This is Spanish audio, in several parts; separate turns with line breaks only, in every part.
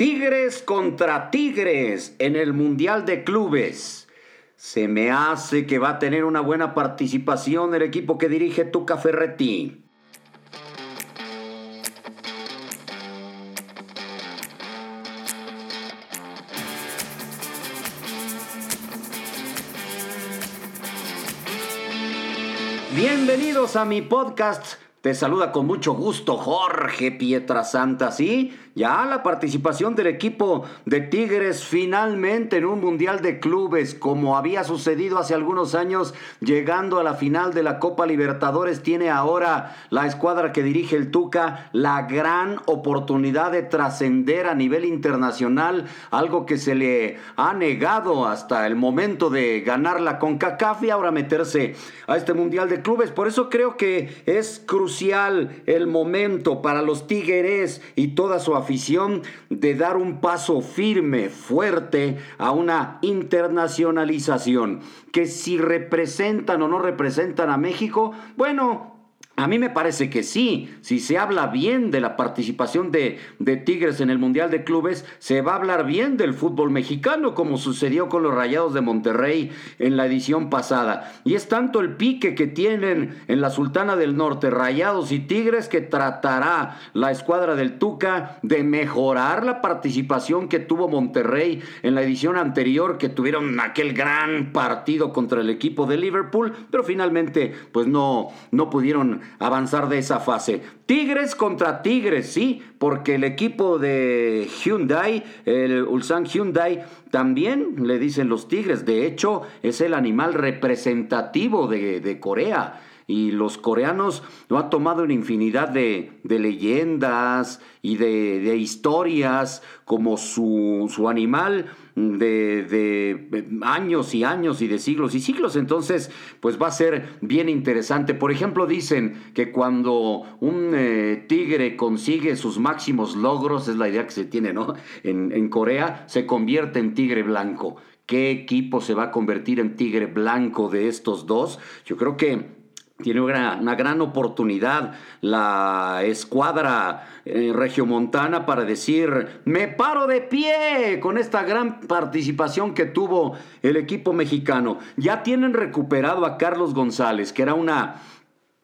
Tigres contra Tigres en el Mundial de Clubes. Se me hace que va a tener una buena participación el equipo que dirige Tuca Ferretti. Bienvenidos a mi podcast te saluda con mucho gusto Jorge Pietrasanta, ¿sí? Ya la participación del equipo de Tigres finalmente en un Mundial de Clubes, como había sucedido hace algunos años, llegando a la final de la Copa Libertadores, tiene ahora la escuadra que dirige el Tuca la gran oportunidad de trascender a nivel internacional, algo que se le ha negado hasta el momento de ganar la CONCACAF y ahora meterse a este Mundial de Clubes. Por eso creo que es crucial el momento para los Tigres y toda su afición de dar un paso firme, fuerte a una internacionalización. Que si representan o no representan a México, bueno, a mí me parece que sí, si se habla bien de la participación de, de, Tigres en el Mundial de Clubes, se va a hablar bien del fútbol mexicano, como sucedió con los Rayados de Monterrey en la edición pasada. Y es tanto el pique que tienen en la Sultana del Norte, Rayados y Tigres, que tratará la escuadra del Tuca de mejorar la participación que tuvo Monterrey en la edición anterior, que tuvieron aquel gran partido contra el equipo de Liverpool, pero finalmente pues no, no pudieron avanzar de esa fase. Tigres contra Tigres, sí, porque el equipo de Hyundai, el Ulsan Hyundai, también le dicen los Tigres. De hecho, es el animal representativo de, de Corea y los coreanos lo han tomado en infinidad de, leyendas y de, historias como su, su animal de, de, años y años y de siglos y siglos. Entonces, pues va a ser bien interesante. Por ejemplo, dicen que cuando un eh, tigre consigue sus máximos logros, es la idea que se tiene, ¿no? En, en Corea, se convierte en tigre blanco. ¿Qué equipo se va a convertir en tigre blanco de estos dos? Yo creo que tiene una, gran oportunidad la escuadra eh, regiomontana para decir, me paro de pie con esta gran participación que tuvo el equipo mexicano. Ya tienen recuperado a Carlos González, que era una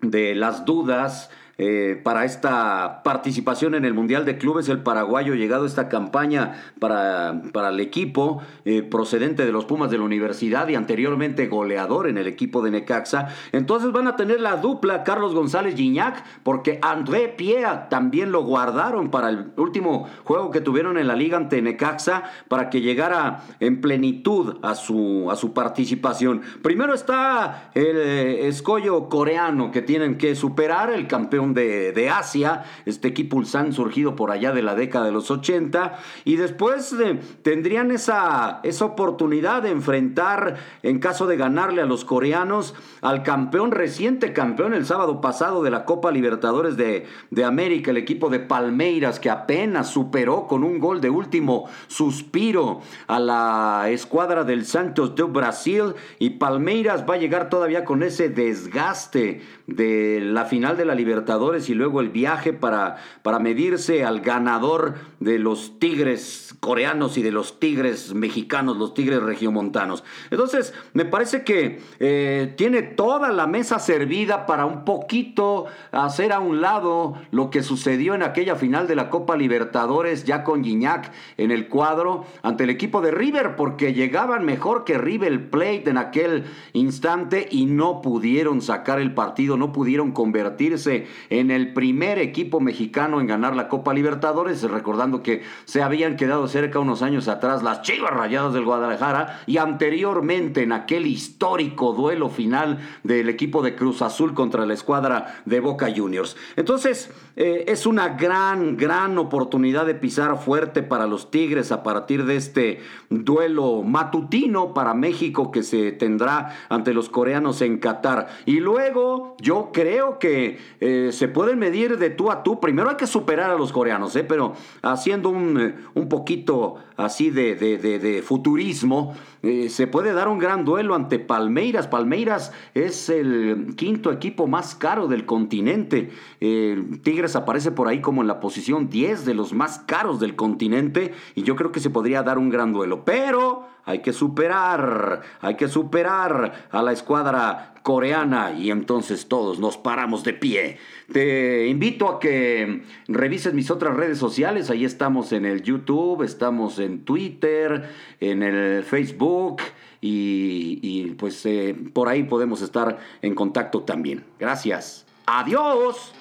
de las dudas eh, para esta participación en el Mundial de Clubes, el paraguayo llegado a esta campaña para, para el equipo eh, procedente de los Pumas de la Universidad y anteriormente goleador en el equipo de Necaxa. Entonces van a tener la dupla Carlos González Gignac, porque André Piea también lo guardaron para el último juego que tuvieron en la liga ante Necaxa para que llegara en plenitud a su, a su participación. Primero está el eh, escollo coreano que tienen que superar, el campeón de, Asia, este equipo Ulsan surgido por allá de la década de los 80, y después eh, tendrían esa, esa oportunidad de enfrentar, en caso de ganarle a los coreanos, al campeón, reciente campeón el sábado pasado de la Copa Libertadores de, de América, el equipo de Palmeiras, que apenas superó con un gol de último suspiro a la escuadra del Santos de Brasil, y Palmeiras va a llegar todavía con ese desgaste de la final de la Libertadores y luego el viaje para, para medirse al ganador de los Tigres coreanos y de los Tigres mexicanos, los Tigres regiomontanos. Entonces, me parece que eh, tiene toda la mesa servida para un poquito hacer a un lado lo que sucedió en aquella final de la Copa Libertadores, ya con Gignac en el cuadro, ante el equipo de River, porque llegaban mejor que River Plate en aquel instante y no pudieron sacar el partido, no pudieron convertirse en el primer equipo mexicano en ganar la Copa Libertadores, recordando que se habían quedado cerca unos años atrás las Chivas Rayadas del Guadalajara y anteriormente en aquel histórico duelo final del equipo de Cruz Azul contra la escuadra de Boca Juniors. Entonces, eh, es una gran, gran oportunidad de pisar fuerte para los Tigres a partir de este duelo matutino para México que se tendrá ante los coreanos en Qatar. Y luego, yo creo que... Eh, se pueden medir de tú a tú. Primero hay que superar a los coreanos, ¿eh? pero haciendo un, eh, un poquito así de, de, futurismo, eh, se puede dar un gran duelo ante Palmeiras. Palmeiras es el quinto equipo más caro del continente. Tigres aparece por ahí como en la posición 10 de los más caros del continente y yo creo que se podría dar un gran duelo. Pero hay que superar, hay que superar a la escuadra coreana y entonces todos nos paramos de pie. Te invito a que revises mis otras redes sociales, ahí estamos en el YouTube, estamos en Twitter, en el Facebook y, pues eh, por ahí podemos estar en contacto también. Gracias. Adiós.